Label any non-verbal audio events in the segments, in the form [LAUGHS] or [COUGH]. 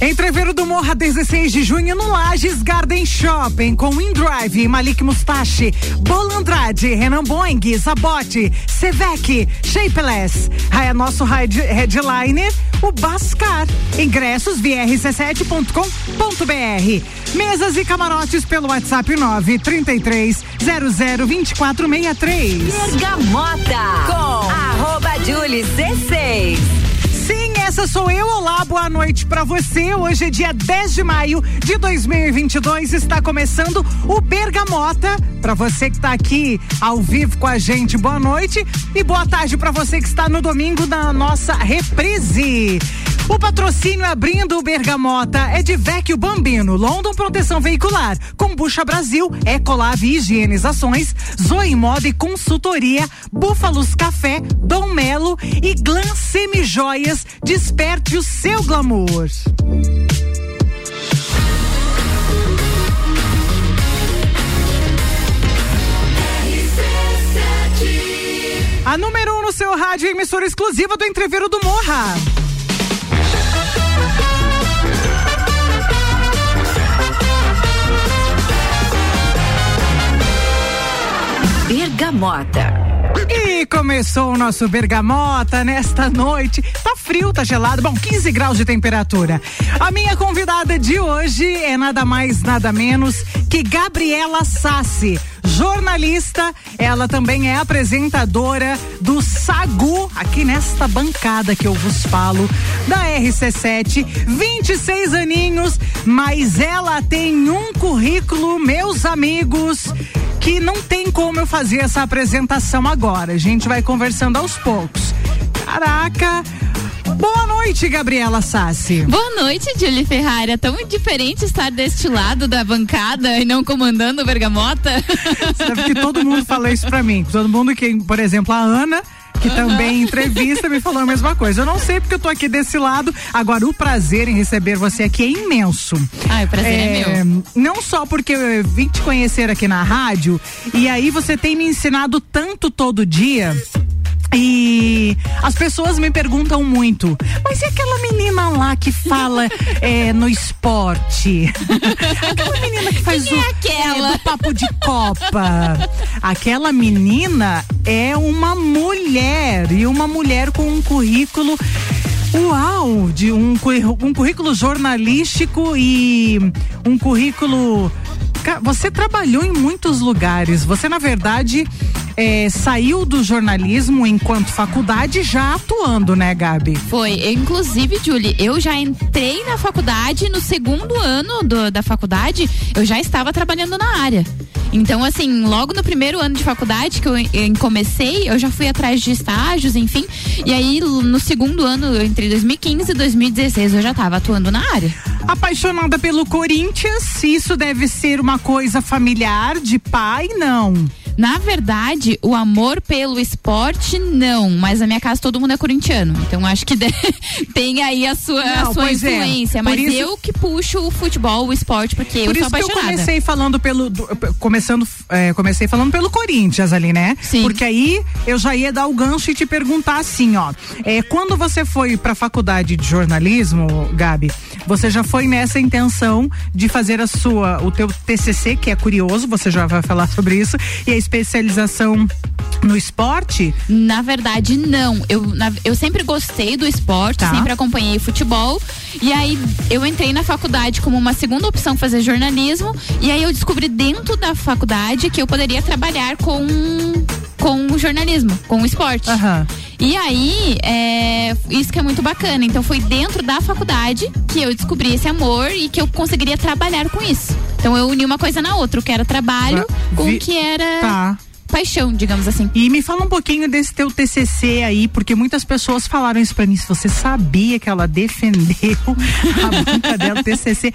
Entreveiro do Morra, 16 de junho, no Lages Garden Shopping, com InDrive, Malik Mustache, Bolandrade, Renan Boing, Zabote, Sevec, Shapeless. É nosso headliner, o Bascar. Ingressos via rc7.com.br. Mesas e camarotes pelo WhatsApp 933 002463. Bergamota com arroba Julie C6. Sim, essa sou eu. Olá, boa noite para você. Hoje é dia 10 de maio de 2022. Está começando o Bergamota. Para você que está aqui ao vivo com a gente, boa noite. E boa tarde para você que está no domingo na nossa reprise. O patrocínio abrindo o Bergamota é de Vecchio Bambino, London Proteção Veicular, Combucha Brasil, Ecolave Higienizações, e Consultoria, Búfalos Café, Dom Melo e Glam Semijoias. Desperte o seu glamour. A número 1 um no seu rádio, emissora exclusiva do Entreveiro do Morra. Bergamota. E começou o nosso Bergamota nesta noite. Tá frio, tá gelado. Bom, 15 graus de temperatura. A minha convidada de hoje é nada mais, nada menos que Gabriela Sassi jornalista, ela também é apresentadora do Sagu, aqui nesta bancada que eu vos falo, da RC7, 26 aninhos, mas ela tem um currículo, meus amigos, que não tem como eu fazer essa apresentação agora. A gente vai conversando aos poucos. Caraca, Boa noite, Gabriela Sassi. Boa noite, Julie Ferrari. É tão diferente estar deste lado da bancada e não comandando o Bergamota. Sabe que todo mundo fala isso pra mim. Todo mundo que, por exemplo, a Ana, que também em entrevista me falou a mesma coisa. Eu não sei porque eu tô aqui desse lado. Agora, o prazer em receber você aqui é imenso. Ah, o prazer é, é meu. Não só porque eu vim te conhecer aqui na rádio, e aí você tem me ensinado tanto todo dia. E as pessoas me perguntam muito, mas e aquela menina lá que fala é, no esporte? [LAUGHS] aquela menina que faz Quem o é aquela? É, papo de copa. Aquela menina é uma mulher e uma mulher com um currículo Uau, de um, um currículo jornalístico e um currículo você trabalhou em muitos lugares. Você, na verdade, é, saiu do jornalismo enquanto faculdade já atuando, né, Gabi? Foi. Inclusive, Julie, eu já entrei na faculdade, no segundo ano do, da faculdade, eu já estava trabalhando na área. Então, assim, logo no primeiro ano de faculdade que eu, eu comecei, eu já fui atrás de estágios, enfim. E aí, no segundo ano, entre 2015 e 2016, eu já estava atuando na área. Apaixonada pelo Corinthians, isso deve ser uma coisa familiar de pai, não? Na verdade, o amor pelo esporte, não. Mas na minha casa todo mundo é corintiano. Então acho que [LAUGHS] tem aí a sua, não, a sua é. influência. É. Mas isso, eu que puxo o futebol, o esporte, porque eu sou apaixonada. Por isso que eu comecei falando pelo. Começando, é, comecei falando pelo Corinthians ali, né? Sim. Porque aí eu já ia dar o gancho e te perguntar assim, ó. É, quando você foi pra faculdade de jornalismo, Gabi, você já foi nessa intenção de fazer a sua, o teu TCC, que é curioso, você já vai falar sobre isso, e a especialização no esporte? Na verdade, não. Eu, na, eu sempre gostei do esporte, tá. sempre acompanhei futebol. E aí eu entrei na faculdade como uma segunda opção fazer jornalismo. E aí eu descobri dentro da faculdade que eu poderia trabalhar com com jornalismo, com o esporte. Uhum. E aí, é, isso que é muito bacana. Então foi dentro da faculdade que eu descobri esse amor e que eu conseguiria trabalhar com isso. Então eu uni uma coisa na outra, o que era trabalho com o que era. Tá paixão, digamos assim. E me fala um pouquinho desse teu TCC aí, porque muitas pessoas falaram isso para mim. Se você sabia que ela defendeu a [LAUGHS] banca dela, TCC.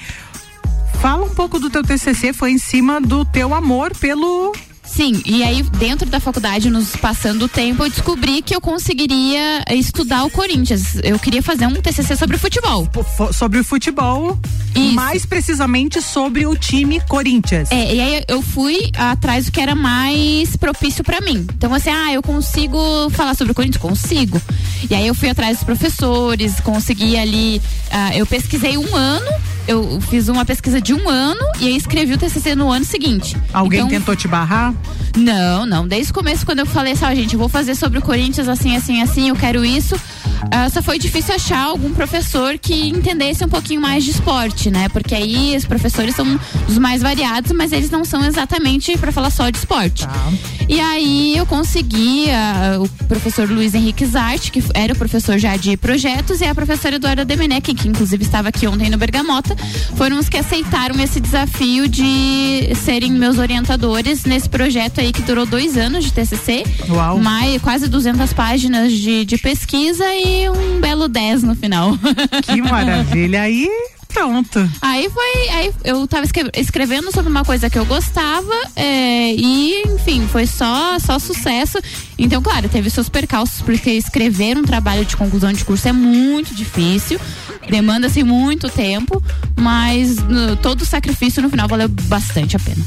Fala um pouco do teu TCC, foi em cima do teu amor pelo Sim, e aí dentro da faculdade, nos passando o tempo, eu descobri que eu conseguiria estudar o Corinthians. Eu queria fazer um TCC sobre futebol. Sobre o futebol, Isso. mais precisamente sobre o time Corinthians. É, e aí eu fui atrás do que era mais propício para mim. Então assim, ah, eu consigo falar sobre o Corinthians? Consigo. E aí eu fui atrás dos professores, consegui ali, uh, eu pesquisei um ano eu fiz uma pesquisa de um ano e aí escrevi o TCC no ano seguinte. Alguém então, tentou te barrar? Não, não. Desde o começo, quando eu falei assim, ó, gente, eu vou fazer sobre o Corinthians assim, assim, assim, eu quero isso. Uh, só foi difícil achar algum professor que entendesse um pouquinho mais de esporte, né? Porque aí os professores são os mais variados, mas eles não são exatamente para falar só de esporte. Tá. E aí eu consegui uh, o professor Luiz Henrique Zart, que era o professor já de projetos, e a professora Eduarda Demenec, que inclusive estava aqui ontem no Bergamota, foram os que aceitaram esse desafio de serem meus orientadores nesse projeto aí que durou dois anos de TCC. Uau. Mais, quase 200 páginas de, de pesquisa e um belo 10 no final. [LAUGHS] Que maravilha. Aí Pronto. Aí foi. Aí eu tava escrevendo sobre uma coisa que eu gostava é, e, enfim, foi só, só sucesso. Então, claro, teve seus percalços, porque escrever um trabalho de conclusão de curso é muito difícil demanda-se muito tempo, mas no, todo o sacrifício no final valeu bastante a pena.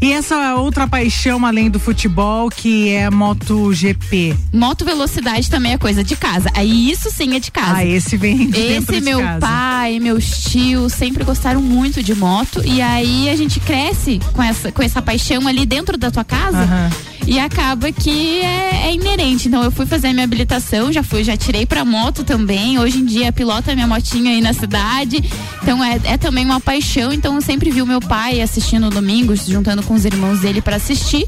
E essa outra paixão além do futebol, que é MotoGP? Moto velocidade também é coisa de casa. Aí isso sim é de casa. Ah, esse vem de Esse meu casa. pai, meus tios sempre gostaram muito de moto e aí a gente cresce com essa, com essa paixão ali dentro da tua casa. Uhum e acaba que é, é, inerente. Então eu fui fazer a minha habilitação, já fui, já tirei pra moto também. Hoje em dia pilota minha motinha aí na cidade. Então é, é também uma paixão. Então eu sempre vi o meu pai assistindo domingos, juntando com os irmãos dele para assistir.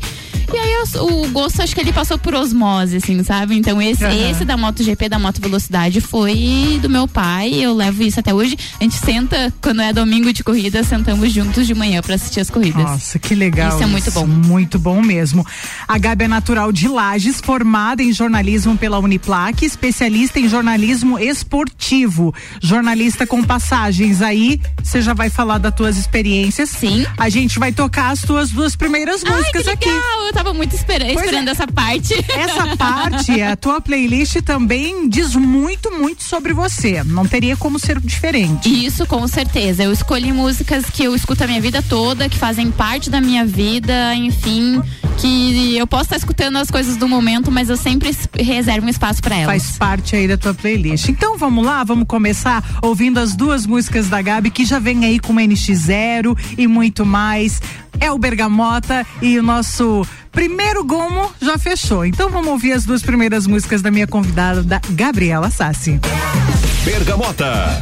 E aí eu, o gosto acho que ele passou por osmose, assim, sabe? Então esse, uhum. esse da MotoGP, da Moto Velocidade, foi do meu pai. Eu levo isso até hoje. A gente senta, quando é domingo de corrida, sentamos juntos de manhã para assistir as corridas. Nossa, que legal. Isso é muito bom. Muito bom mesmo. A Gabi é natural de Lages, formada em jornalismo pela Uniplac, especialista em jornalismo esportivo. Jornalista com passagens aí, você já vai falar das tuas experiências. Sim. A gente vai tocar as tuas duas primeiras músicas Ai, aqui. Eu tava muito espera esperando é. essa parte. Essa [LAUGHS] parte, a tua playlist também diz muito, muito sobre você. Não teria como ser diferente. Isso, com certeza. Eu escolhi músicas que eu escuto a minha vida toda, que fazem parte da minha vida, enfim, que eu posso estar escutando as coisas do momento, mas eu sempre reservo um espaço para elas. Faz parte aí da tua playlist. Então vamos lá, vamos começar ouvindo as duas músicas da Gabi que já vem aí com NX0 e muito mais. É o Bergamota e o nosso primeiro gomo já fechou. Então vamos ouvir as duas primeiras músicas da minha convidada, da Gabriela Sassi. Bergamota.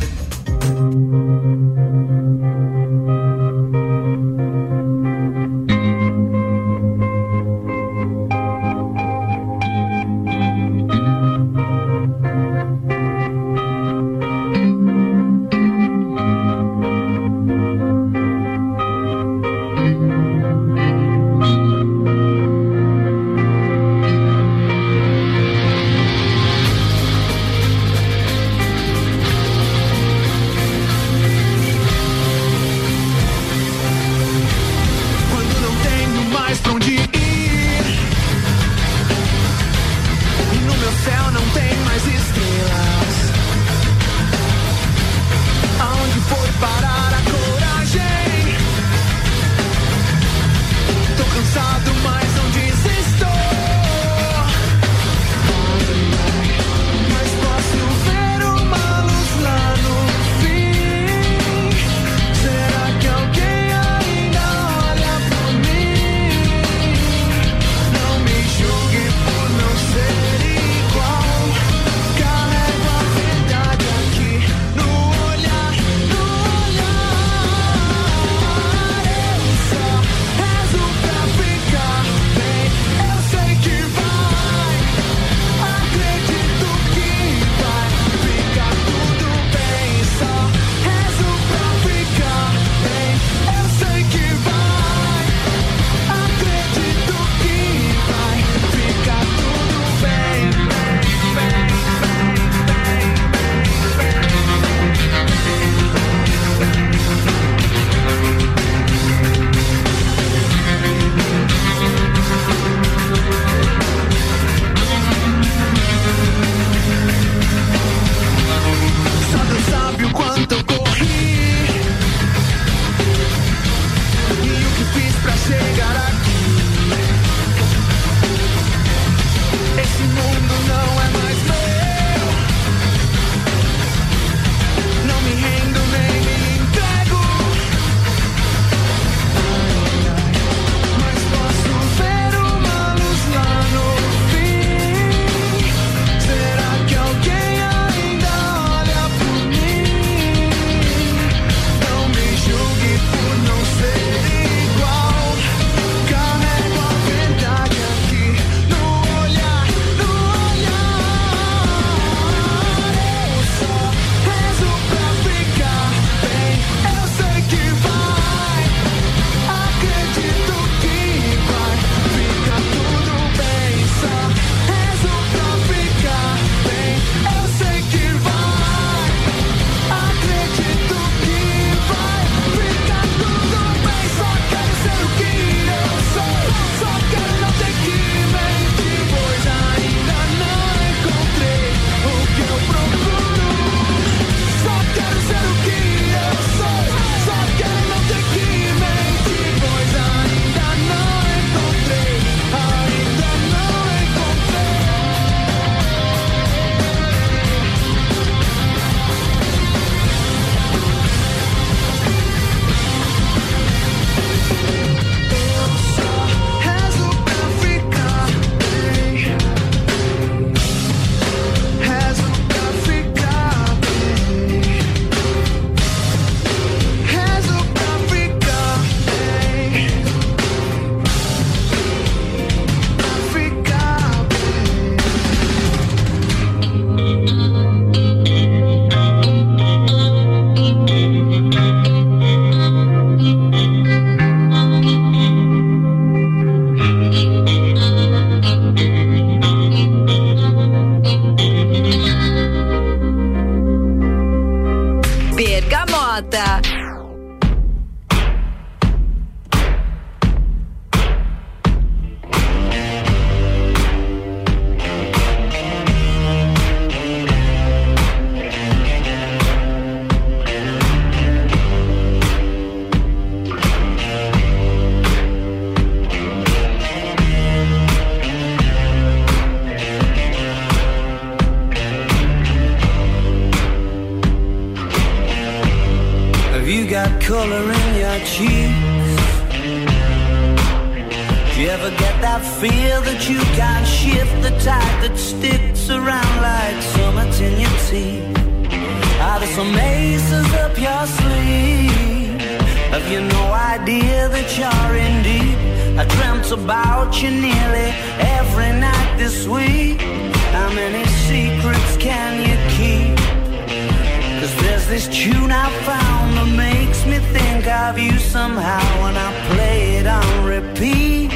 This tune I found that makes me think of you somehow when I play it on repeat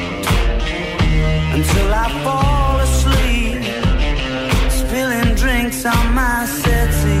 until I fall asleep, spilling drinks on my settee.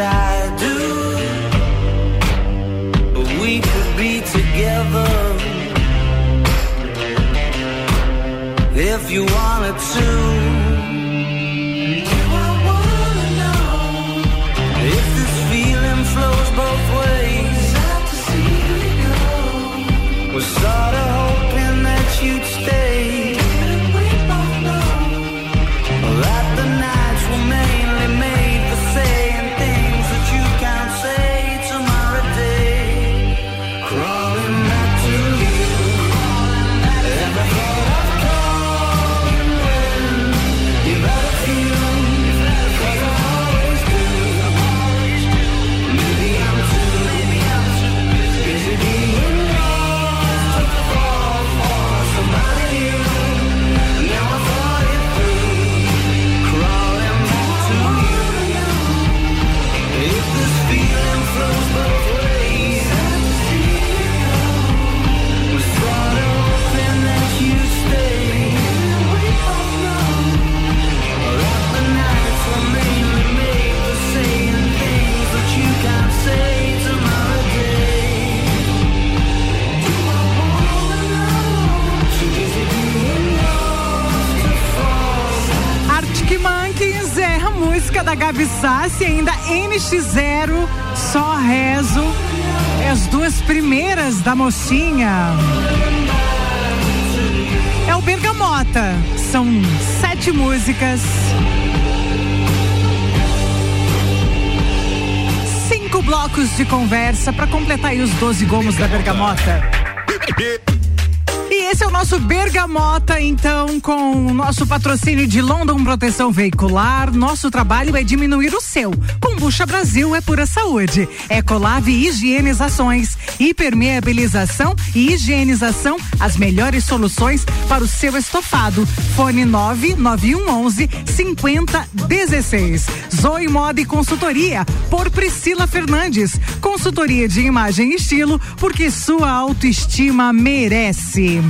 I do. We could be together if you wanted to. Mocinha. É o Bergamota. São sete músicas. Cinco blocos de conversa para completar aí os 12 gomos da Bergamota. E esse é o nosso Bergamota, então, com o nosso patrocínio de London Proteção Veicular. Nosso trabalho é diminuir o seu. Combucha Brasil é pura saúde. Ecolave Higienizações, hipermeabilização e higienização, as melhores soluções para o seu estofado. Fone 99111 5016. Zoe Moda e Consultoria, por Priscila Fernandes. Consultoria de imagem e estilo, porque sua autoestima merece.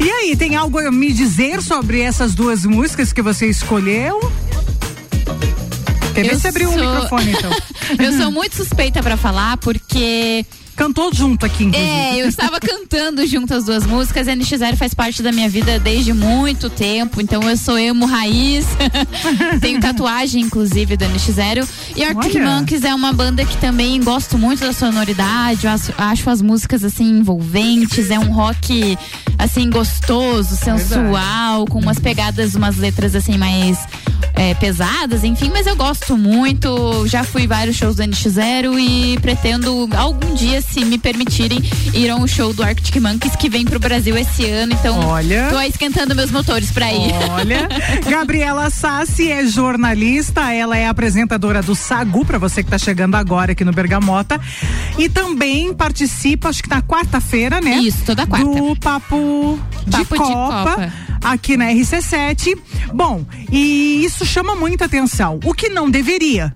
E aí, tem algo a me dizer sobre essas duas músicas que você escolheu? Quer ver se abriu o sou- microfone, então. [LAUGHS] Eu sou muito suspeita pra falar porque Cantou junto aqui, inclusive. é, eu estava cantando junto as duas músicas. A NX0 faz parte da minha vida desde muito tempo, então eu sou emo raiz. [LAUGHS] Tenho tatuagem, inclusive, do NX0. E Arctic Olha. Monkeys é uma banda que também gosto muito da sonoridade. Eu acho, acho as músicas assim envolventes. É um rock assim gostoso, sensual, com umas pegadas, umas letras assim mais é, pesadas, enfim, mas eu gosto muito. Já fui vários shows do NX0 e pretendo algum dia, se me permitirem, ir a um show do Arctic Monkeys que vem pro Brasil esse ano. Então, Olha. tô esquentando meus motores pra ir. Olha, [LAUGHS] Gabriela Sassi é jornalista, ela é apresentadora do Sagu, pra você que tá chegando agora aqui no Bergamota. E também participa, acho que na quarta-feira, né? Isso, toda quarta. Do Papo, de, Papo de Copa, Copa. aqui na RC7. Bom, e isso chama muita atenção. O que não deveria.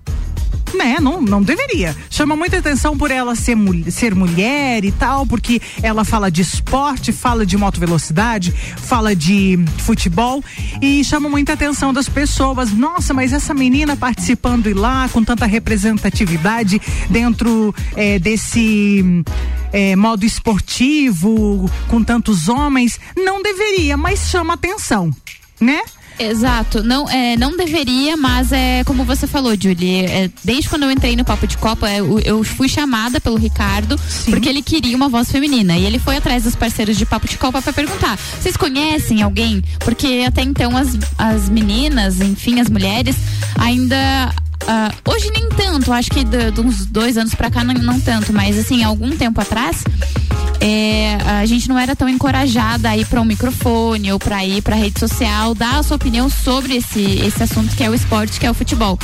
Né, não, não deveria. Chama muita atenção por ela ser, ser mulher e tal, porque ela fala de esporte, fala de moto velocidade, fala de futebol e chama muita atenção das pessoas. Nossa, mas essa menina participando e lá com tanta representatividade dentro eh, desse eh, modo esportivo, com tantos homens, não deveria, mas chama atenção, né? Exato, não, é, não deveria, mas é como você falou, Julie. é, desde quando eu entrei no Papo de Copa, é, eu, eu fui chamada pelo Ricardo porque ele queria uma voz feminina. E ele foi atrás dos parceiros de Papo de Copa para perguntar: vocês conhecem alguém? Porque até então as, as meninas, enfim, as mulheres, ainda. Ah, hoje nem tanto, acho que de, de uns dois anos pra cá não, não tanto, mas assim, algum tempo atrás, é, a gente não era tão encorajada a ir para um microfone ou para ir para rede social dar a sua opinião sobre esse, esse assunto que é o esporte, que é o futebol.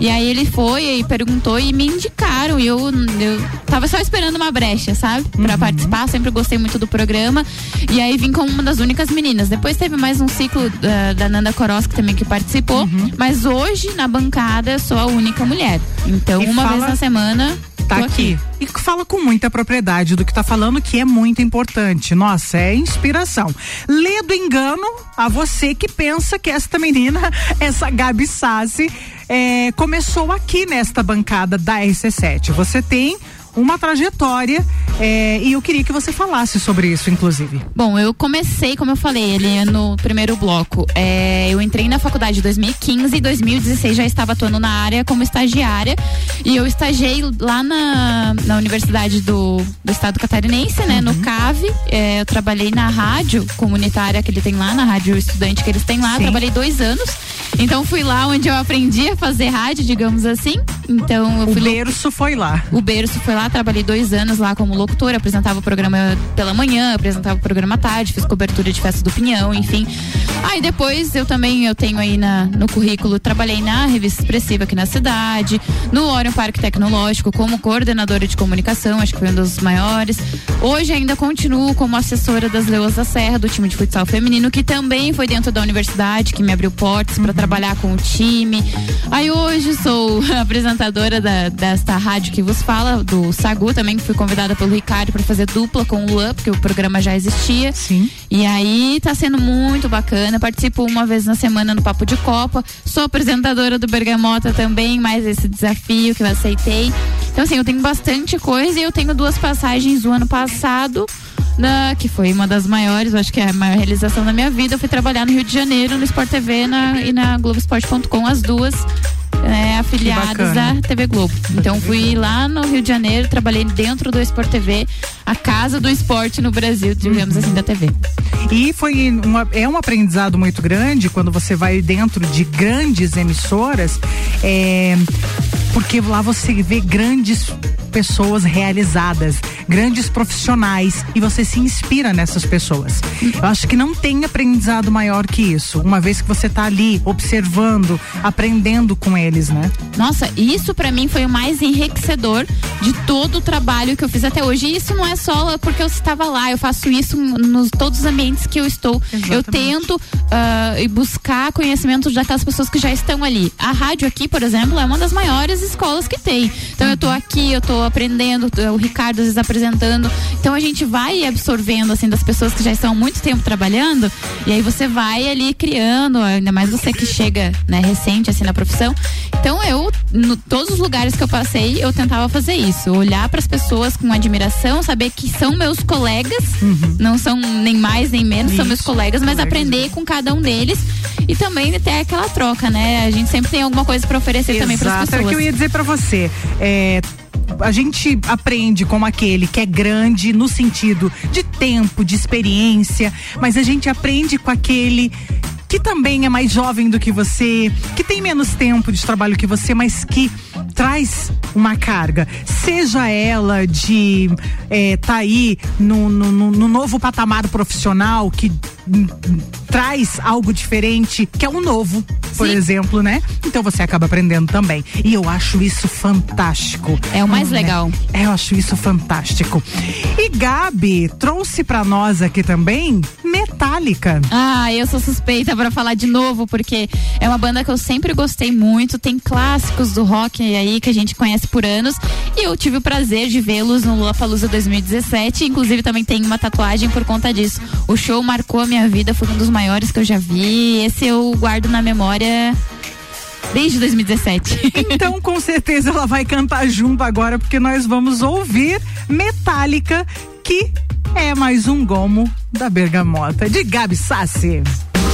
E aí ele foi e perguntou e me indicaram. E eu, eu tava só esperando uma brecha, sabe? Pra participar. Sempre gostei muito do programa. E aí vim como uma das únicas meninas. Depois teve mais um ciclo da, da Nanda Koroski também que participou. Mas hoje, na bancada, eu sou a única mulher. Então, E uma fala- vez na semana. Tá tô aqui. E fala com muita propriedade do que tá falando, que é muito importante. Nossa, é inspiração. Lê do engano a você que pensa que esta menina, [LAUGHS] essa Gabi Sassi, é, começou aqui nesta bancada da RC7. Você tem uma trajetória é, e eu queria que você falasse sobre isso, inclusive. Bom, eu comecei, como eu falei, ele no primeiro bloco. É, eu entrei na faculdade em 2015 e 2016 já estava atuando na área como estagiária. E eu estagiei lá na, na Universidade do, do Estado Catarinense, né? No CAV. É, eu trabalhei na rádio comunitária que ele tem lá, na rádio estudante que eles têm lá. Trabalhei dois anos. Então fui lá onde eu aprendi a fazer rádio, digamos assim. Então eu O fui lo- berço foi lá. o berço foi lá, trabalhei dois anos lá como locutora, apresentava o programa pela manhã, apresentava o programa à tarde, fiz cobertura de festa do Pinhão, enfim. Aí depois eu também eu tenho aí na, no currículo, trabalhei na revista expressiva aqui na cidade, no Orion Parque Tecnológico como coordenadora de comunicação, acho que foi um dos maiores. Hoje ainda continuo como assessora das Leoas da Serra, do time de futsal feminino, que também foi dentro da universidade, que me abriu portas para trabalhar com o time. Aí hoje sou [LAUGHS] apresentadora da, desta rádio que vos fala, do Sagu, também que fui convidada pelo Ricardo para fazer dupla com o Luan, porque o programa já existia. Sim. E aí tá sendo muito bacana. Participo uma vez na semana no Papo de Copa. Sou apresentadora do Bergamota também, mais esse desafio que eu aceitei. Então, assim, eu tenho bastante coisa e eu tenho duas passagens do ano passado. Na, que foi uma das maiores, eu acho que é a maior realização da minha vida. Eu fui trabalhar no Rio de Janeiro, no Sport TV na, e na Globoesporte.com, as duas é, afiliadas bacana. da TV Globo. Então fui lá no Rio de Janeiro, trabalhei dentro do Sport TV, a casa do esporte no Brasil, digamos assim, da TV. E foi uma- é um aprendizado muito grande quando você vai dentro de grandes emissoras, é, porque lá você vê grandes pessoas realizadas, grandes profissionais e você se inspira nessas pessoas. Eu acho que não tem aprendizado maior que isso, uma vez que você está ali observando, aprendendo com eles, né? Nossa, isso pra mim foi o mais enriquecedor de todo o trabalho que eu fiz até hoje. E isso não é só porque eu estava lá, eu faço isso nos todos os ambientes que eu estou. Eu Exatamente. tento ah, e buscar conhecimento daquelas pessoas que já estão ali. A rádio aqui, por exemplo, é uma das maiores escolas que tem. Então eu tô aqui, eu tô aprendendo, o Ricardo às vezes apresentando. Então a gente vai absorvendo assim das pessoas que já estão há muito tempo trabalhando e aí você vai ali criando, ainda mais você que chega, né, recente assim na profissão. Então eu, no todos os lugares que eu passei, eu tentava fazer isso, olhar para as pessoas com admiração, saber que são meus colegas, uhum. não são nem mais nem menos, isso. são meus colegas, mas colegas. aprender com cada um deles e também ter aquela troca, né? A gente sempre tem alguma coisa para oferecer Exato. também para as pessoas. É o que eu ia dizer para você. É, a gente aprende como aquele que é grande no sentido de tempo, de experiência, mas a gente aprende com aquele que também é mais jovem do que você, que tem menos tempo de trabalho que você, mas que traz uma carga, seja ela de é, tá aí no, no, no novo patamar profissional que traz algo diferente, que é um novo, por Sim. exemplo, né? Então você acaba aprendendo também. E eu acho isso fantástico. É o mais hum, legal. É, eu acho isso fantástico. E Gabi trouxe para nós aqui também Metallica. Ah, eu sou suspeita para falar de novo, porque é uma banda que eu sempre gostei muito, tem clássicos do rock aí que a gente conhece por anos, e eu tive o prazer de vê-los no Lollapalooza 2017, inclusive também tem uma tatuagem por conta disso. O show marcou a minha vida, foi um dos maiores que eu já vi, esse eu guardo na memória desde 2017. Então, com certeza ela vai cantar junto agora, porque nós vamos ouvir Metallica, que é mais um gomo da Bergamota, de Gabi Sassi.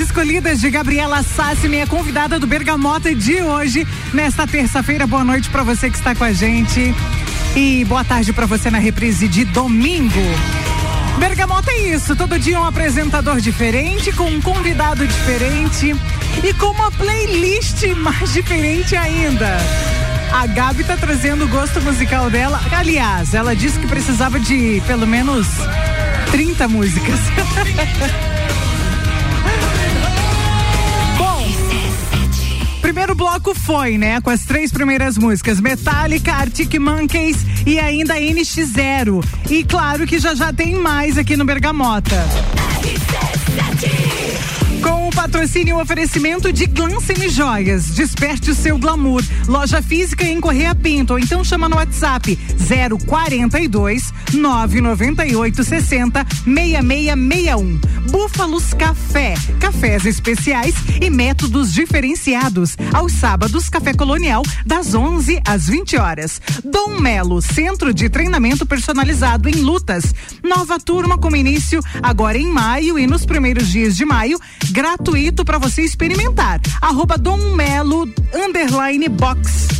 Escolhidas de Gabriela Sassi, minha convidada do Bergamota de hoje, nesta terça-feira. Boa noite para você que está com a gente e boa tarde para você na reprise de domingo. Bergamota é isso, todo dia um apresentador diferente, com um convidado diferente e com uma playlist mais diferente ainda. A Gabi tá trazendo o gosto musical dela. Aliás, ela disse que precisava de pelo menos 30 músicas. [LAUGHS] bloco foi, né? Com as três primeiras músicas: Metallica, Arctic Monkeys e ainda NX0. E claro que já já tem mais aqui no Bergamota. Com o patrocínio e oferecimento de Glancine Joias. Desperte o seu glamour. Loja física em Correia Pinto. Ou então chama no WhatsApp 042 998 60 6661. Búfalos Café. Cafés especiais e métodos diferenciados. Aos sábados, Café Colonial, das 11 às 20 horas. Dom Melo, Centro de Treinamento Personalizado em Lutas. Nova turma com início agora em maio e nos primeiros dias de maio gratuito para você experimentar. Arroba Dom Melo underline box.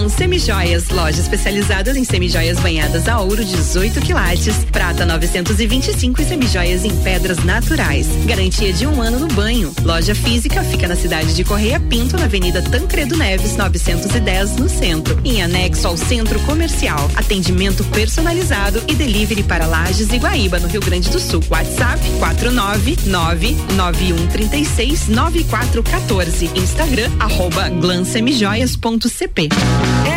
Glam Semijoias, loja especializada em semijoias banhadas a ouro 18 quilates, prata 925 e semijoias em pedras naturais. Garantia de um ano no banho. Loja física fica na cidade de Correia Pinto, na Avenida Tancredo Neves, 910, no centro. Em anexo ao centro comercial. Atendimento personalizado e delivery para Lages e Guaíba, no Rio Grande do Sul. WhatsApp 499 9136 9414. Instagram arroba glansemijoias.cp.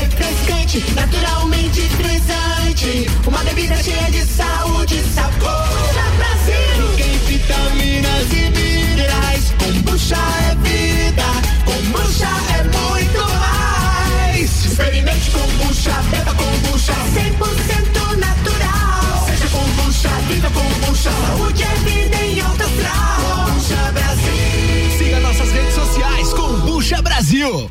refrescante, naturalmente frisante. Uma bebida cheia de saúde e sabor. Brasil! Tem vitaminas e minerais. Kombucha é vida, kombucha é muito mais. Experimente kombucha, beba kombucha, 100% natural. Seja kombucha, viva kombucha, saúde é vida em alta astral. Kombucha Brasil. Siga nossas redes sociais, Kombucha Brasil.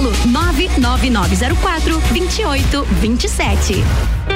99904 2827.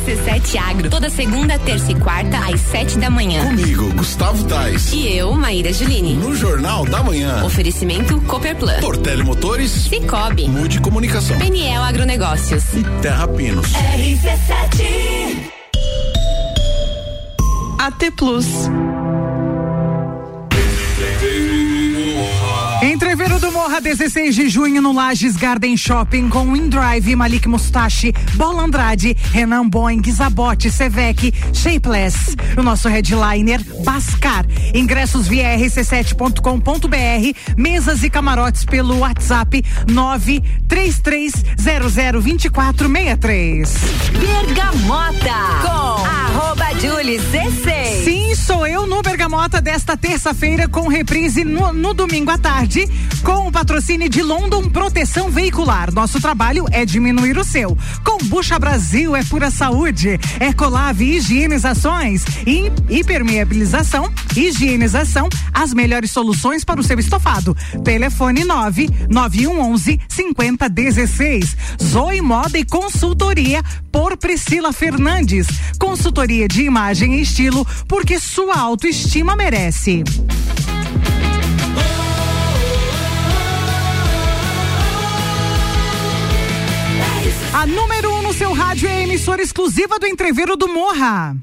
RC7 Agro, toda segunda, terça e quarta, às sete da manhã. Comigo, Gustavo Tais. E eu, Maíra Juline. No Jornal da Manhã. Oferecimento Copperplan. Portele Motores. Cicobi. Mude Comunicação. Peniel Agronegócios. E Terra Pinos. RC7 AT Plus. Entreveiro do Morra, 16 de junho, no Lages Garden Shopping, com Windrive, Malik Mustache, Bola Andrade, Renan Boing, Zabote, Sevec, Shapeless. O nosso headliner, Bascar. Ingressos via rc7.com.br, mesas e camarotes pelo WhatsApp 933002463. Bergamota com arroba Julie C6. Sim, sou eu no Bergamota desta terça-feira com reprise no, no domingo à tarde com o patrocínio de London Proteção Veicular. Nosso trabalho é diminuir o seu. Combucha Brasil é pura saúde. Ecolave Higienizações e hipermeabilização, higienização, as melhores soluções para o seu estofado. Telefone 9 9111 5016. Zoe Moda e Consultoria por Priscila Fernandes. Consultoria de imagem e estilo porque sua autoestima merece. A número 1 um no seu rádio é a emissora exclusiva do Entreveiro do Morra.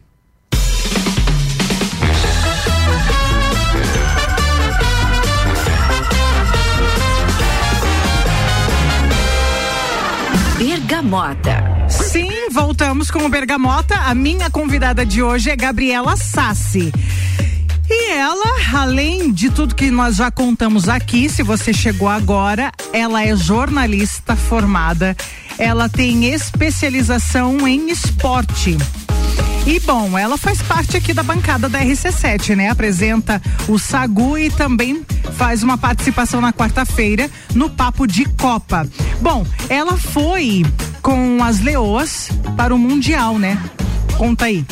Bergamota. Sim, voltamos com o Bergamota. A minha convidada de hoje é Gabriela Sassi. E ela, além de tudo que nós já contamos aqui, se você chegou agora, ela é jornalista formada. Ela tem especialização em esporte. E bom, ela faz parte aqui da bancada da RC7, né? Apresenta o Sagu e também faz uma participação na quarta-feira no Papo de Copa. Bom, ela foi com as Leoas para o Mundial, né? Conta aí.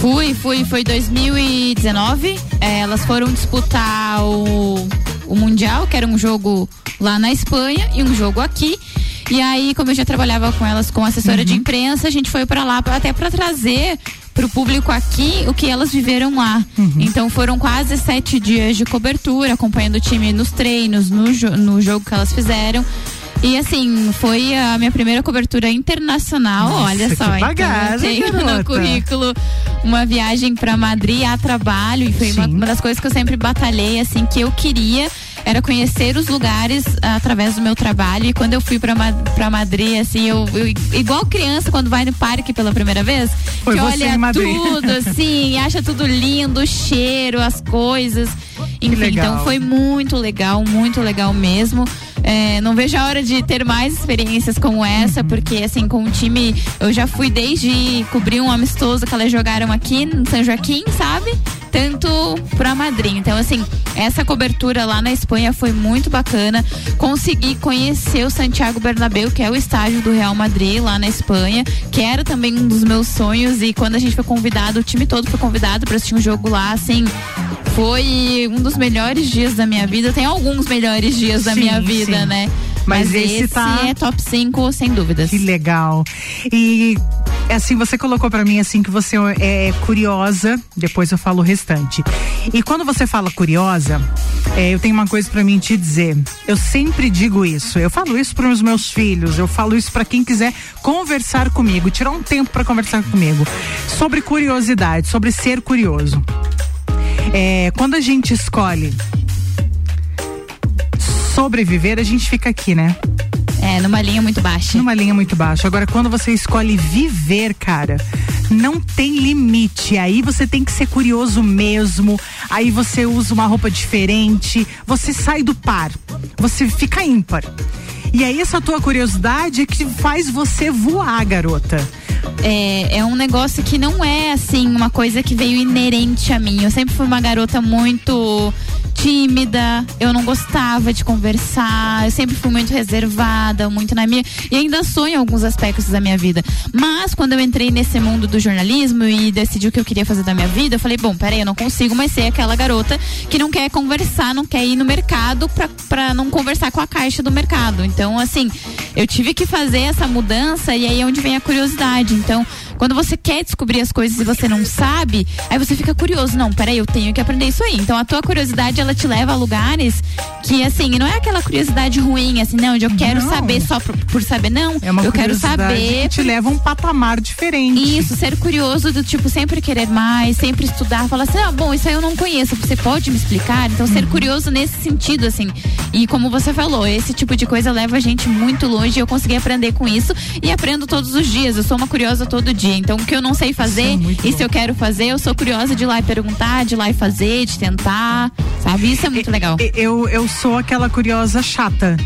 Fui, fui, foi 2019. É, elas foram disputar o, o Mundial, que era um jogo lá na Espanha e um jogo aqui. E aí, como eu já trabalhava com elas como assessora uhum. de imprensa, a gente foi para lá até para trazer para o público aqui o que elas viveram lá. Uhum. Então foram quase sete dias de cobertura, acompanhando o time nos treinos, no, jo no jogo que elas fizeram. E assim, foi a minha primeira cobertura internacional, Nossa, olha só. Que bagagem, então, eu tenho no currículo uma viagem para Madrid a trabalho e foi uma, uma, das coisas que eu sempre batalhei, assim, que eu queria era conhecer os lugares através do meu trabalho. E quando eu fui pra, pra Madrid, assim, eu, eu igual criança quando vai no parque pela primeira vez, Foi que olha tudo, [LAUGHS] assim, acha tudo lindo, o cheiro, as coisas. Enfim, então foi muito legal, muito legal mesmo. É, não vejo a hora de ter mais experiências como essa, uhum. porque assim, com o time, eu já fui desde cobrir um amistoso que elas jogaram aqui em São Joaquim, sabe? Tanto pra Madrid. Então, assim, essa cobertura lá na Espanha foi muito bacana. Consegui conhecer o Santiago Bernabéu, que é o estádio do Real Madrid lá na Espanha, que era também um dos meus sonhos. E quando a gente foi convidado, o time todo foi convidado para assistir um jogo lá, assim, foi um dos melhores dias da minha vida. Tem alguns melhores dias da Sim, minha vida, sim. né? Mas, Mas, esse, esse tá. é top 5, sem dúvidas. Que legal. E assim, você colocou pra mim assim que você é curiosa, depois eu falo o restante. E quando você fala curiosa, é, eu tenho uma coisa pra mim te dizer. Eu sempre digo isso. Eu falo isso para os meus filhos, eu falo isso pra quem quiser conversar comigo, tirar um tempo pra conversar comigo sobre curiosidade, sobre ser curioso. É, quando a gente escolhe sobreviver, a gente fica aqui, né? É, numa linha muito baixa. Numa linha muito baixa. Agora, quando você escolhe viver, cara, não tem limite. Aí você tem que ser curioso mesmo. Aí você usa uma roupa diferente. Você sai do par. Você fica ímpar. E aí, essa tua curiosidade é que faz você voar, garota. É, é um negócio que não é assim uma coisa que veio inerente a mim. Eu sempre fui uma garota muito tímida, eu não gostava de conversar, eu sempre fui muito reservada, muito na minha. E ainda sou em alguns aspectos da minha vida. Mas quando eu entrei nesse mundo do jornalismo e decidi o que eu queria fazer da minha vida, eu falei: bom, peraí, eu não consigo mais ser aquela garota que não quer conversar, não quer ir no mercado pra, pra não conversar com a caixa do mercado. Então, assim, eu tive que fazer essa mudança e aí é onde vem a curiosidade. Então, quando você quer descobrir as coisas e você não sabe, aí você fica curioso. Não, peraí, eu tenho que aprender isso aí. Então a tua curiosidade, ela te leva a lugares que, assim, não é aquela curiosidade ruim, assim, não, de eu quero Não. saber só por, por saber, não. É uma eu quero saber. que te leva a um patamar diferente. Isso, ser curioso do tipo, sempre querer mais, sempre estudar, falar assim, ah, bom, isso aí eu não conheço, você pode me explicar? Então, Uhum. ser curioso nesse sentido, assim. E como você falou, esse tipo de coisa leva a gente muito longe e eu consegui aprender com isso e aprendo todos os dias. Eu sou uma curiosa todo dia. Então, o que eu não sei fazer e se eu quero fazer, eu sou curiosa de ir lá e perguntar, de ir lá e fazer, de tentar, sabe? Isso é muito legal. Eu, eu sou aquela curiosa chata.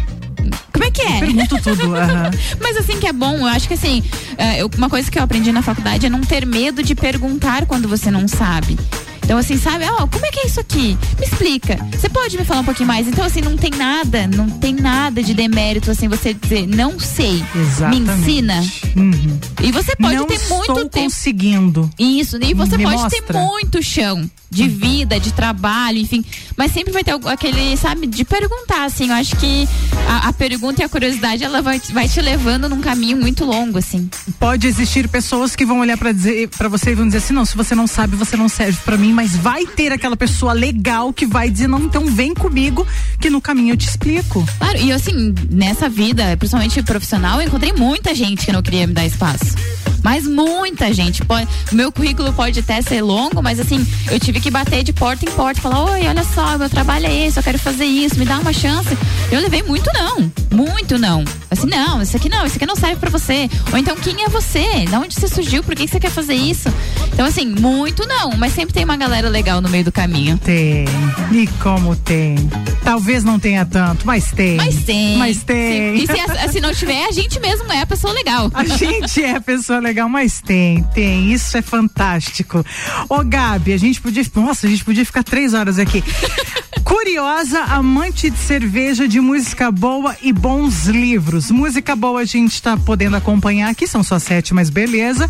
Como é que é? Eu pergunto tudo. [LAUGHS] aham. Mas assim que é bom, eu acho que assim, é, eu- uma coisa que eu aprendi na faculdade é não ter medo de perguntar quando você não sabe. Então, assim, sabe, ó, como é que é isso aqui? Me explica. Você pode me falar um pouquinho mais? Então, assim, não tem nada, não tem nada de demérito, assim, você dizer, não sei. Exatamente. Me ensina. Uhum. E você pode não ter estou muito tempo. conseguindo. Isso, e você Me pode mostra. ter muito chão de vida, de trabalho, enfim. Mas sempre vai ter aquele, sabe, de perguntar, assim. Eu acho que a, a pergunta e a curiosidade, ela vai, vai te levando num caminho muito longo, assim. Pode existir pessoas que vão olhar pra dizer para você e vão dizer assim: "Não, se você não sabe, você não serve pra mim", mas vai ter aquela pessoa legal que vai dizer: "Não, então vem comigo que no caminho eu te explico". Claro, e assim, nessa vida, principalmente profissional, eu encontrei muita gente que não queria me dar espaço. Mas muita gente. Pode, meu currículo pode até ser longo, mas assim, eu tive que bater de porta em porta, falar, oi, olha só, meu trabalho é esse, eu quero fazer isso, me dá uma chance. Eu levei muito não. Muito não. Assim, não, isso aqui não, isso aqui não serve pra você. Ou então, quem é você? Da onde você surgiu? Por que você quer fazer isso? Então, assim, muito não, mas sempre tem uma galera legal no meio do caminho. Tem. E como tem. Talvez não tenha tanto, mas tem. Mas tem. Mas tem. E se, a- se não tiver, a gente mesmo é a pessoa legal. A gente é pessoa legal, mas tem, tem. Isso é fantástico. Ô, Gabi, a gente podia. Nossa, a gente podia ficar três horas aqui. [LAUGHS] Curiosa, amante de cerveja, de música boa e bons livros. Música boa a gente tá podendo acompanhar aqui, são só sete, mas beleza.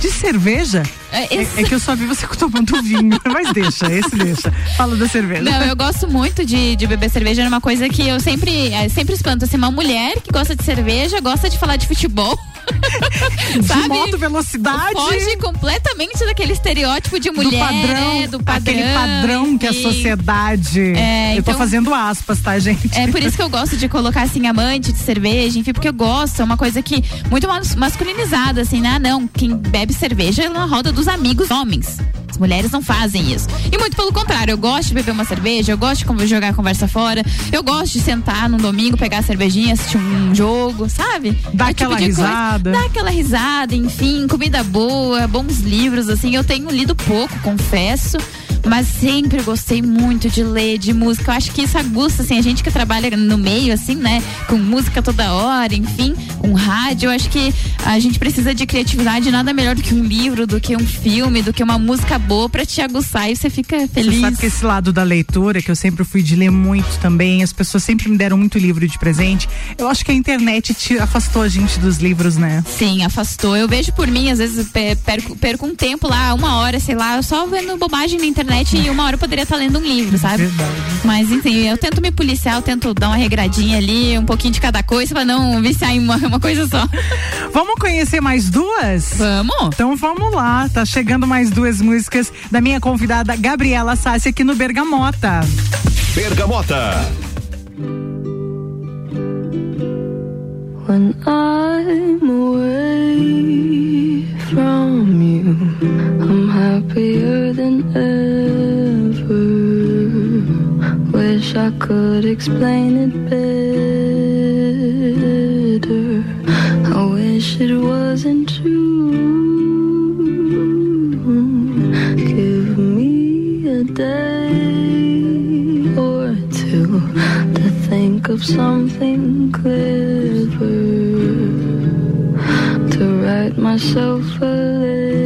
De cerveja? É, É, esse- é que eu só vi você [LAUGHS] tomando vinho, mas deixa, esse deixa. Fala da cerveja. Não, eu gosto muito de, de beber cerveja, é uma coisa que eu sempre, é, sempre espanto. Assim, uma mulher que gosta de cerveja, gosta de falar de futebol. [LAUGHS] De moto velocidade. Foge completamente daquele estereótipo de mulher. do padrão, do padrão. aquele padrão que a sociedade. É, eu tô então- fazendo aspas, tá, gente? É por isso que eu gosto de colocar assim amante de cerveja, enfim, porque eu gosto, é uma coisa que muito mas- masculinizada, assim, né? Ah, não, quem bebe cerveja é na roda dos amigos homens. As mulheres não fazem isso. E muito pelo contrário, eu gosto de beber uma cerveja, eu gosto de jogar a conversa fora, eu gosto de sentar num domingo, pegar a cervejinha, assistir um jogo, sabe? Dá É tipo aquela coisa- risada. Dá aquela risada, enfim, comida boa, bons livros, assim. Eu tenho lido pouco, confesso. Mas sempre gostei muito de ler, de música. Eu acho que isso aguça, assim, a gente que trabalha no meio, assim, né? Com música toda hora, enfim, com rádio. Eu acho que a gente precisa de criatividade. Nada melhor do que um livro, do que um filme, do que uma música boa pra te aguçar e você fica Você feliz. sabe que esse lado da leitura, que eu sempre fui de ler muito também, as pessoas sempre me deram muito livro de presente. Eu acho que a internet te afastou a gente dos livros, né? Sim, afastou. Eu vejo por mim, às vezes pe- perco, perco um tempo lá, uma hora, sei lá, só vendo bobagem na internet internet e uma hora eu poderia estar lendo um livro, sabe? Mas enfim, eu tento me policiar, eu tento dar uma regradinha ali, um pouquinho de cada coisa pra não viciar em uma, [LAUGHS] uma coisa só. Vamos conhecer mais duas? Vamos. Então vamos lá, tá chegando mais duas músicas da minha convidada Gabriela Sassi aqui no Bergamota. Bergamota. When I'm away from you, happier than ever. Wish I could explain it better. I wish it wasn't true. Give me a day or two to think of something clever to write myself a letter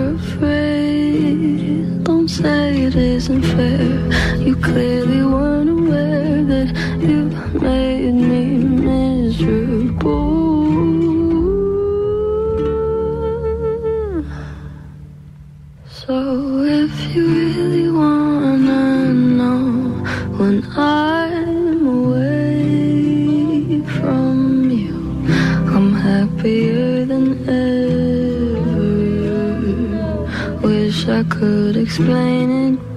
say it isn't fair. You clearly weren't aware that you made me miserable. So if you really wanna know when I'm could explain it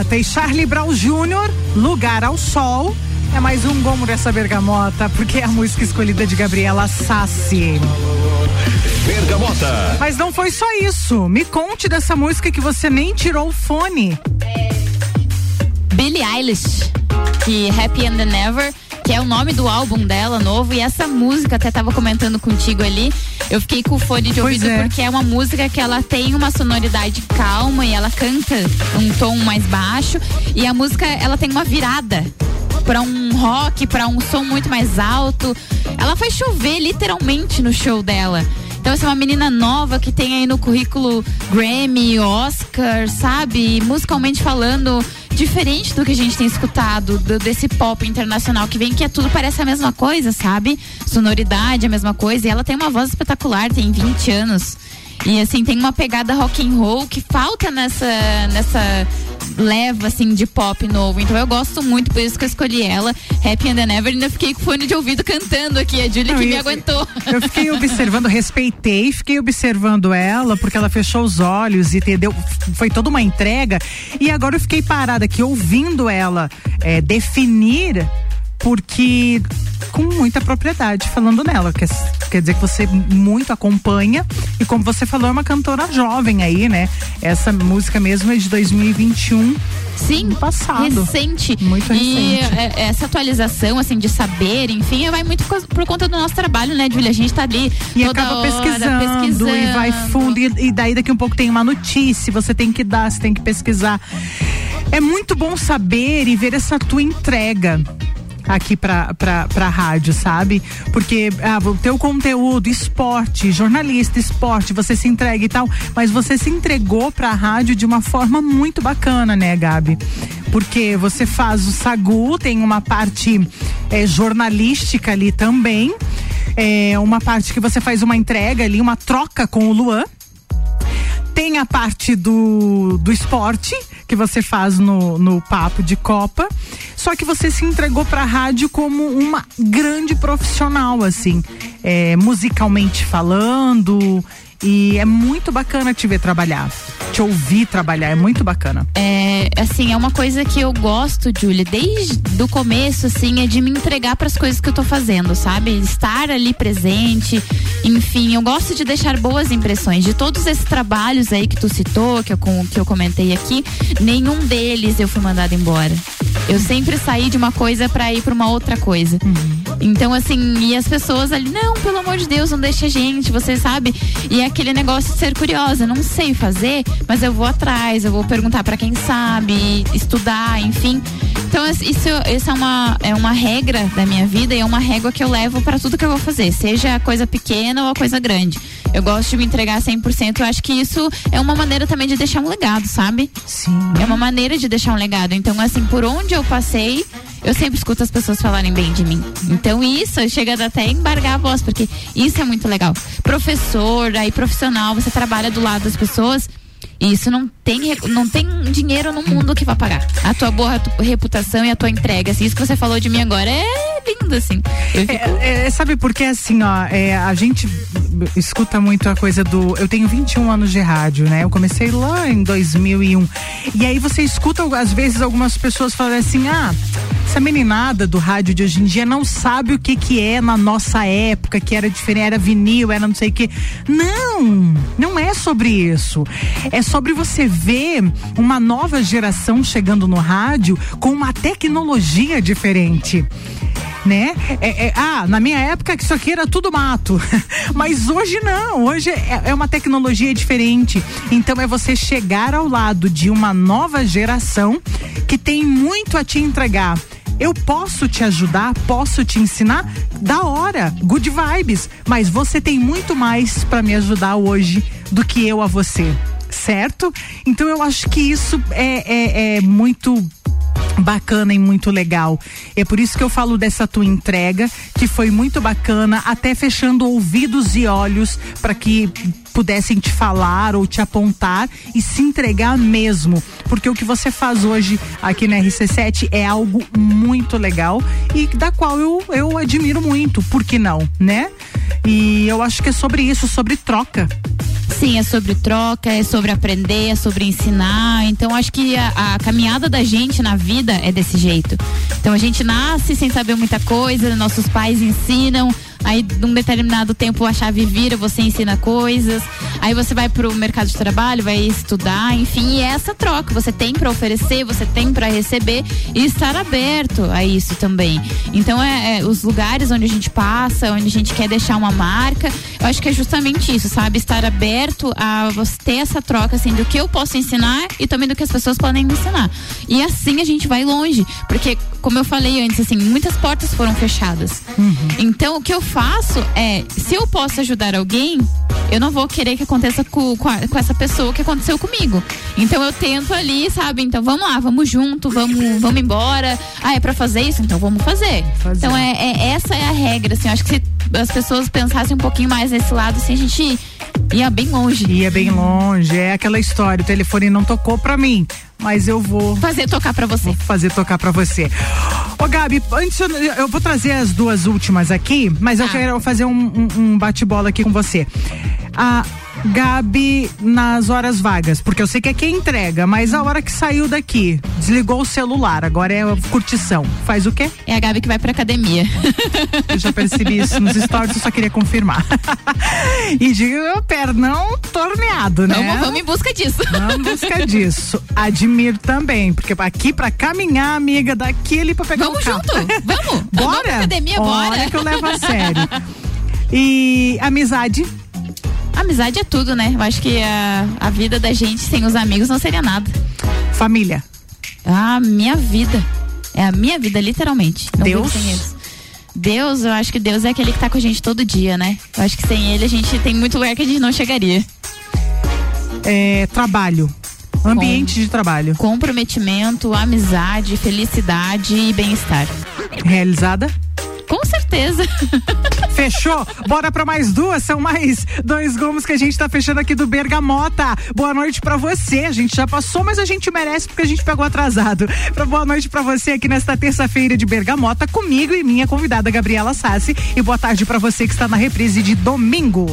Bergamota e Charlie Brown Jr., Lugar ao Sol. É mais um gomo dessa bergamota, porque é a música escolhida de Gabriela Sassi. Bergamota. Mas não foi só isso. Me conte dessa música que você nem tirou o fone. Billie Eilish, que Happy and the Never, que é o nome do álbum dela novo, e essa música até tava comentando contigo ali. Eu fiquei com o fone de ouvido é. porque é uma música que ela tem uma sonoridade calma e ela canta um tom mais baixo e a música ela tem uma virada para um rock, para um som muito mais alto. Ela faz chover literalmente no show dela. Então, essa é uma menina nova que tem aí no currículo Grammy, Oscar, sabe? Musicalmente falando, diferente do que a gente tem escutado, do- desse pop internacional que vem, que é tudo parece a mesma coisa, sabe? Sonoridade, a mesma coisa. E ela tem uma voz espetacular, tem 20 anos. E assim, tem uma pegada rock and roll que falta nessa, nessa leva assim de pop novo. Então eu gosto muito, por isso que eu escolhi ela. Happy and the Never, ainda fiquei com fone de ouvido cantando aqui, a Julie que me aguentou. Eu fiquei observando, respeitei, fiquei observando ela, porque ela fechou os olhos e entendeu? Foi toda uma entrega. E agora eu fiquei parada aqui ouvindo ela é, definir, porque com muita propriedade falando nela. Quer, quer dizer que você muito acompanha. E como você falou, é uma cantora jovem aí, né? Essa música mesmo é de 2021. Sim, passado. recente. Muito e recente. é, essa atualização, assim, de saber, enfim, vai muito por conta do nosso trabalho, né, Julia? A gente tá ali E acaba hora pesquisando, pesquisando. e vai fundo e, e daí daqui um pouco tem uma notícia, você tem que dar, você tem que pesquisar. É muito bom saber e ver essa tua entrega. Aqui pra, pra, pra rádio, sabe? Porque ah, o teu conteúdo, esporte, jornalista, esporte, você se entrega e tal, mas você se entregou pra rádio de uma forma muito bacana, né, Gabi? Porque você faz o Sagu, tem uma parte eh, jornalística ali também, é uma parte que você faz uma entrega ali, uma troca com o Luan. Tem a parte do, do esporte que você faz no, no papo de Copa. Só que você se entregou pra rádio como uma grande profissional, assim, é, musicalmente falando. E é muito bacana te ver trabalhar, te ouvir trabalhar, é muito bacana. É, assim, é uma coisa que eu gosto, Julia, desde o começo, assim, é de me entregar para as coisas que eu tô fazendo, sabe? Estar ali presente, enfim, eu gosto de deixar boas impressões. De todos esses trabalhos aí que tu citou, que eu, que eu comentei aqui, nenhum deles eu fui mandada embora. Eu sempre saí de uma coisa para ir para uma outra coisa. Então, assim, e as pessoas ali, não, pelo amor de Deus, não deixa a gente, você sabe? E é aquele negócio de ser curiosa, não sei fazer, mas eu vou atrás, eu vou perguntar para quem sabe, estudar, enfim. Então, isso, isso é, uma, é uma regra da minha vida e é uma régua que eu levo para tudo que eu vou fazer, seja a coisa pequena ou a coisa grande. Eu gosto de me entregar 100%, eu acho que isso é uma maneira também de deixar um legado, sabe? Sim. É uma maneira de deixar um legado. Então, assim, por onde eu passei, eu sempre escuto as pessoas falarem bem de mim. Então, isso chega a até embargar a voz, porque isso é muito legal. Professor, aí profissional, você trabalha do lado das pessoas. E isso não tem, não tem dinheiro no mundo que vai pagar. A tua boa repu- reputação e a tua entrega. Assim, isso que você falou de mim agora é lindo, assim. Eu fico- É, é, sabe por que assim, ó, é, a gente escuta muito a coisa do. Eu tenho 21 anos de rádio, né? Eu comecei lá em 2001. E aí você escuta, às vezes, algumas pessoas falando assim: ah, essa meninada do rádio de hoje em dia não sabe o que que é na nossa época, que era diferente, era vinil, era não sei o que. Não, não é sobre isso. É sobre você ver uma nova geração chegando no rádio com uma tecnologia diferente né? É- é- ah, na minha época isso aqui era tudo mato, [LAUGHS] mas hoje não, hoje é, é uma tecnologia diferente. Então é você chegar ao lado de uma nova geração que tem muito a te entregar. Eu posso te ajudar, posso te ensinar, da hora, good vibes, mas você tem muito mais para me ajudar hoje do que eu a você, certo? Então eu acho que isso é- é- é muito bacana e muito legal. É por isso que eu falo dessa tua entrega, que foi muito bacana, até fechando ouvidos e olhos para que pudessem te falar ou te apontar e se entregar mesmo, porque o que você faz hoje aqui na RC7 é algo muito legal e da qual eu, eu admiro muito, por que não, né? E eu acho que é sobre isso, sobre troca. Sim, é sobre troca, é sobre aprender, é sobre ensinar. Então, acho que a, a caminhada da gente na vida é desse jeito. Então, a gente nasce sem saber muita coisa, nossos pais ensinam. Aí, num determinado tempo, a chave vira, você ensina coisas. Aí, você vai pro mercado de trabalho, vai estudar, enfim. E é essa troca. Você tem para oferecer, você tem para receber e estar aberto a isso também. Então, é, é os lugares onde a gente passa, onde a gente quer deixar uma marca. Eu acho que é justamente isso, sabe? Estar aberto a você ter essa troca, assim, do que eu posso ensinar e também do que as pessoas podem me ensinar. E assim a gente vai longe. Porque, como eu falei antes, assim, muitas portas foram fechadas. Então, o que eu faço é, se eu posso ajudar alguém, eu não vou querer que aconteça com, com, a- com essa pessoa que aconteceu comigo. Então eu tento ali, sabe? Então vamos lá, vamos junto, vamos, vamos embora. Ah, é pra fazer isso? Então vamos fazer. Então é, é- essa é a regra, assim. Eu acho que se as pessoas pensassem um pouquinho mais nesse lado, assim, a gente ia bem longe. Ia bem longe, é aquela história, o telefone não tocou pra mim, mas eu vou fazer tocar pra você. Vou fazer tocar pra você. Ô Gabi, antes eu, eu vou trazer as duas últimas aqui, mas eu quero fazer um, um- um bate-bola aqui com você. A Gabi nas horas vagas, porque eu sei que é quem entrega, mas a hora que saiu daqui, desligou o celular, agora é curtição. Faz o quê? É a Gabi que vai pra academia. Eu já percebi isso nos stories, eu só queria confirmar. e diga, pernão torneado, né? Vamos, vamos em busca disso. Vamos em busca disso. Admiro também, porque aqui pra caminhar, amiga, daqui ali pra pegar Vamos um carro. junto, vamos. Bora? [LAUGHS] Vamos pra academia, bora. Olha que eu levo a sério. E amizade? Amizade é tudo, né? Eu acho que a, a vida da gente sem os amigos não seria nada. Família? Ah, minha vida. É a minha vida, literalmente. Não Deus? Deus, eu acho que Deus é aquele que tá com a gente todo dia, né? Eu acho que sem ele a gente tem muito lugar que a gente não chegaria. É, trabalho. Ambiente de trabalho. Comprometimento, amizade, felicidade e bem-estar. Realizada? Com certeza. [LAUGHS] Fechou? Bora pra mais duas, são mais dois gomos que a gente tá fechando aqui do Bergamota. Boa noite pra você. A gente já passou, mas a gente merece porque a gente pegou atrasado. Pra boa noite pra você aqui nesta terça-feira de Bergamota comigo e minha convidada Gabriela Sassi e boa tarde pra você que está na reprise de domingo.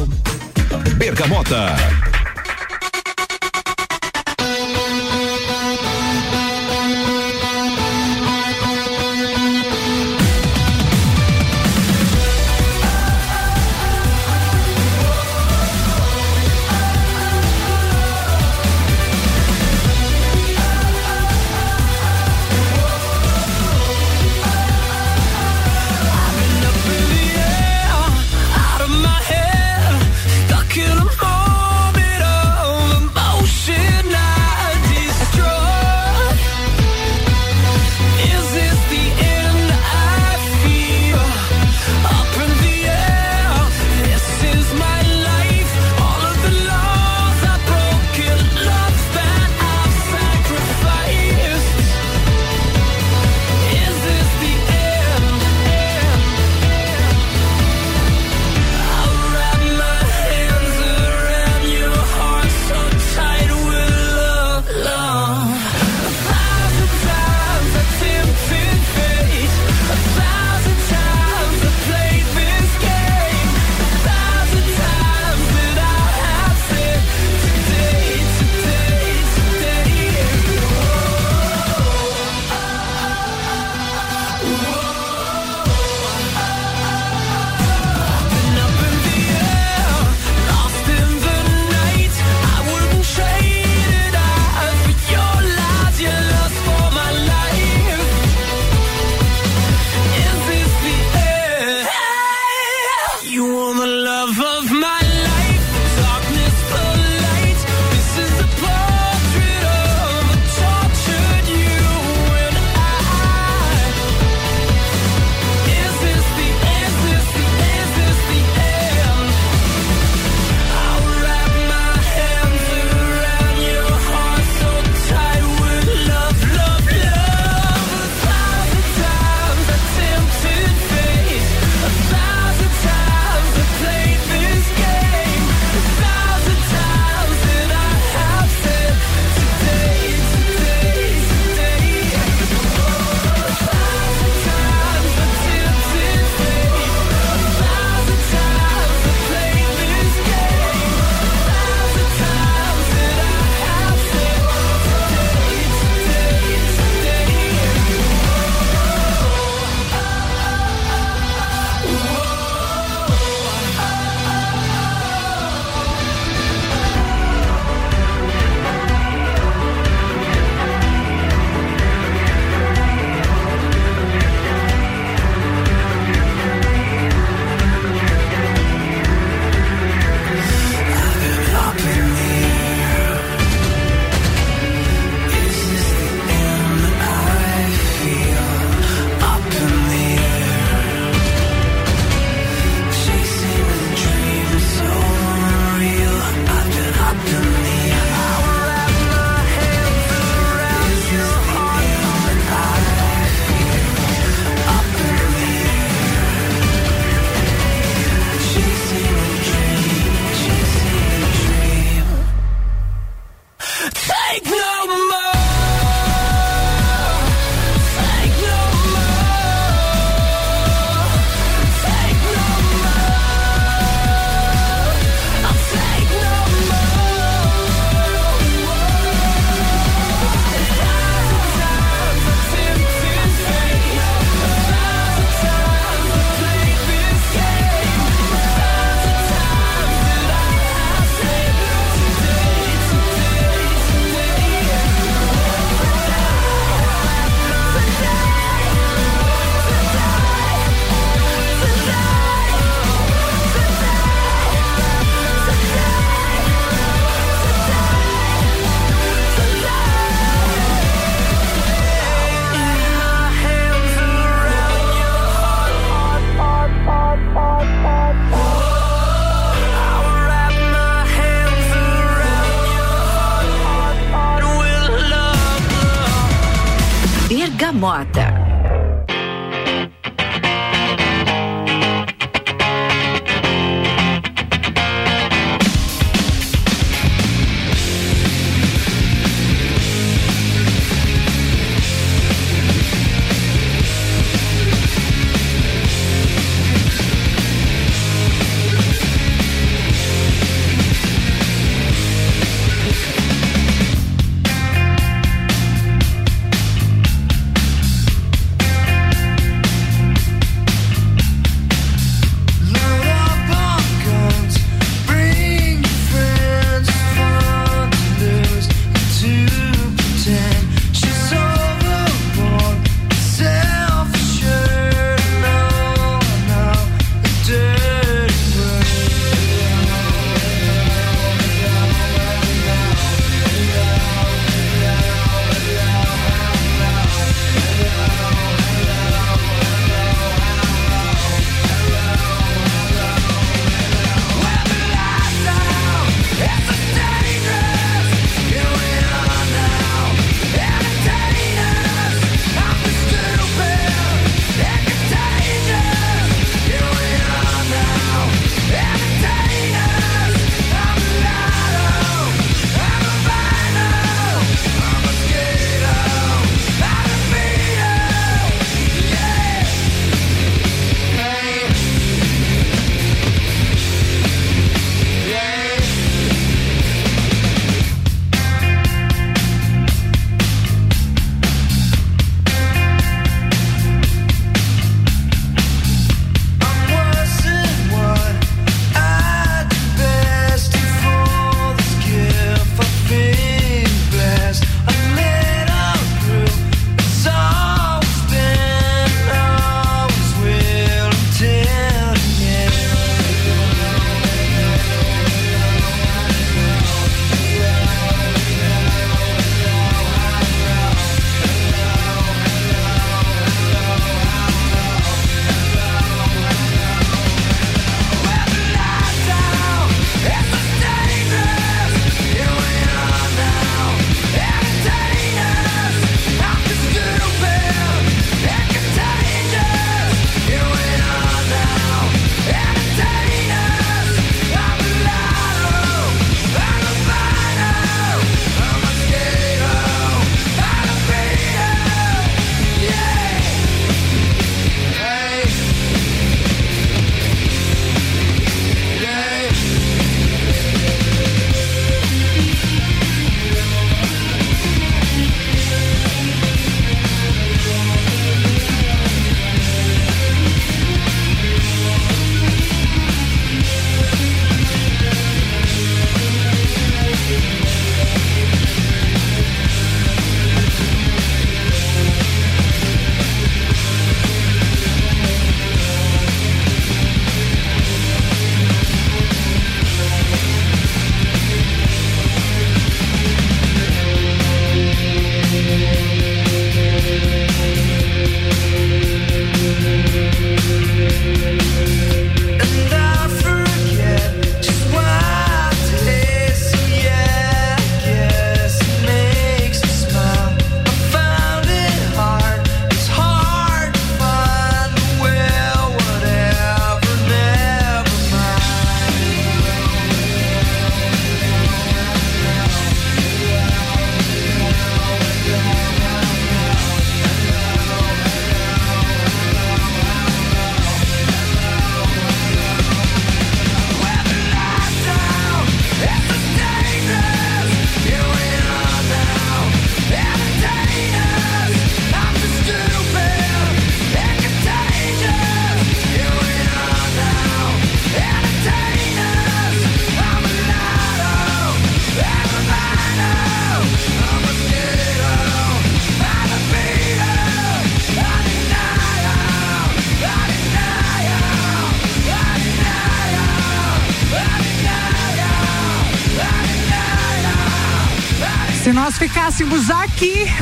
Bergamota.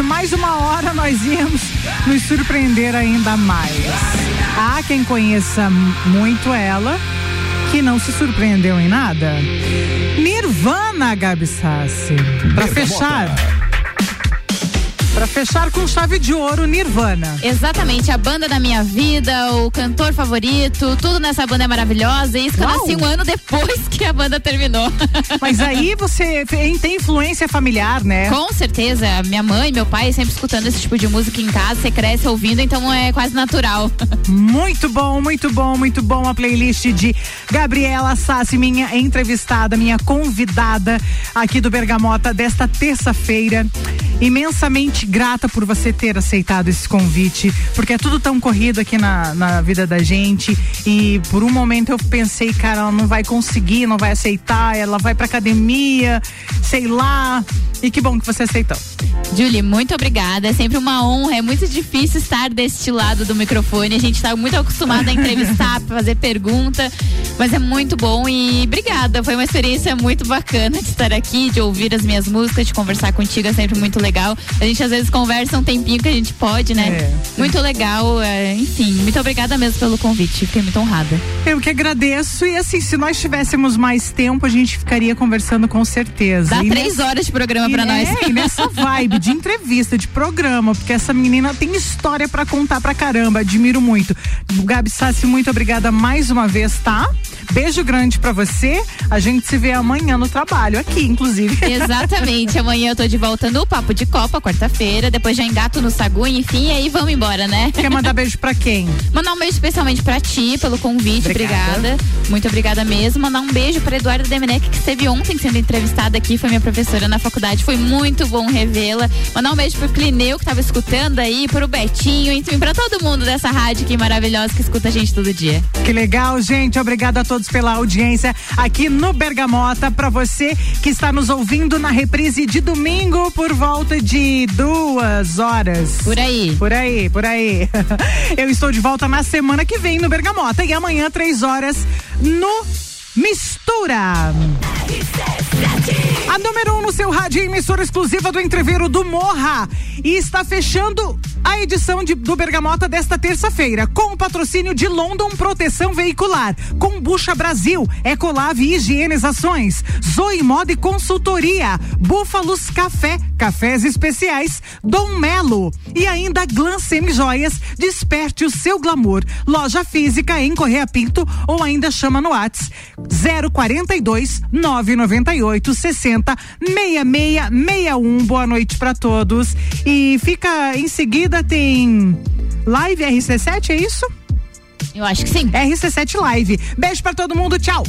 Mais uma hora, nós íamos nos surpreender ainda mais. Há quem conheça muito ela, que não se surpreendeu em nada. Nirvana, Gabi Sassi. Pra Bergamota. fechar. Pra fechar com chave de ouro, Nirvana. Exatamente, a banda da minha vida, o cantor favorito, tudo nessa banda é maravilhosa. E isso que eu nasci um ano depois [LAUGHS] que a banda terminou. Mas aí você tem tem influência familiar, né? Com certeza, minha mãe, meu pai sempre escutando esse tipo de música em casa, você cresce ouvindo, então é quase natural. [LAUGHS] Muito bom, muito bom, muito bom a playlist de Gabriela Sassi, minha entrevistada, minha convidada aqui do Bergamota desta terça-feira. Imensamente grata por você ter aceitado esse convite, porque é tudo tão corrido aqui na, na vida da gente. E por um momento eu pensei, cara, ela não vai conseguir, não vai aceitar, ela vai pra academia, sei lá. E que bom que você aceitou. Julie, muito obrigada. É sempre uma honra. É muito difícil estar deste lado do microfone. A gente está muito acostumado a entrevistar, [LAUGHS] fazer pergunta, mas é muito bom e obrigada. Foi uma experiência muito bacana de estar aqui, de ouvir as minhas músicas, de conversar contigo. É sempre muito legal. A gente às vezes conversa um tempinho que a gente pode, né? É. Muito legal. é, enfim, muito obrigada mesmo pelo convite. Fiquei muito honrada. Eu que agradeço. E assim, se nós tivéssemos mais tempo, a gente ficaria conversando com certeza. Dá E três nessa- horas de programa pra nós. É, e nessa vibe de entrevista, de programa, porque essa menina tem história pra contar pra caramba. Admiro muito. Gabi Sassi, muito obrigada mais uma vez, tá? Beijo grande pra você. A gente se vê amanhã no trabalho, aqui, inclusive. Exatamente. [LAUGHS] Amanhã eu tô de volta no Papo de Copa, quarta-feira. Depois já engato no Sagu, enfim, e aí vamos embora, né? Quer mandar [LAUGHS] beijo pra quem? Mandar um beijo especialmente pra ti, pelo convite. Obrigada. Obrigada. Muito obrigada mesmo. Mandar um beijo pra Eduarda Demenec, que esteve ontem sendo entrevistada aqui. Foi minha professora na faculdade. Foi muito bom revê-la. Mandar um beijo pro Clineu, que tava escutando aí, pro Betinho, enfim, pra todo mundo dessa rádio que maravilhosa que escuta a gente todo dia. Que legal, gente. Obrigada a todos pela audiência aqui no Bergamota. Pra você que está nos ouvindo na reprise de domingo por volta de duas horas. Por aí. Por aí, por aí. [LAUGHS] Eu estou de volta na semana que vem no Bergamota e amanhã, três horas, no Mistura. A número um no seu rádio, emissora exclusiva do Entreveiro do Morra. E está fechando a edição de- do Bergamota desta terça-feira, com o patrocínio de London Proteção Veicular, Combucha Brasil, Ecolave Higienizações, Zoe Moda e Consultoria, Búfalos Café, Cafés Especiais, Dom Melo e ainda Glam Semijoias, desperte o seu glamour. Loja física em Correia Pinto ou ainda chama no Whats 042 998 60 6661. Boa noite para todos. E fica em seguida tem Live RC7, é isso? Eu acho que sim. RC7 Live. Beijo para todo mundo, tchau.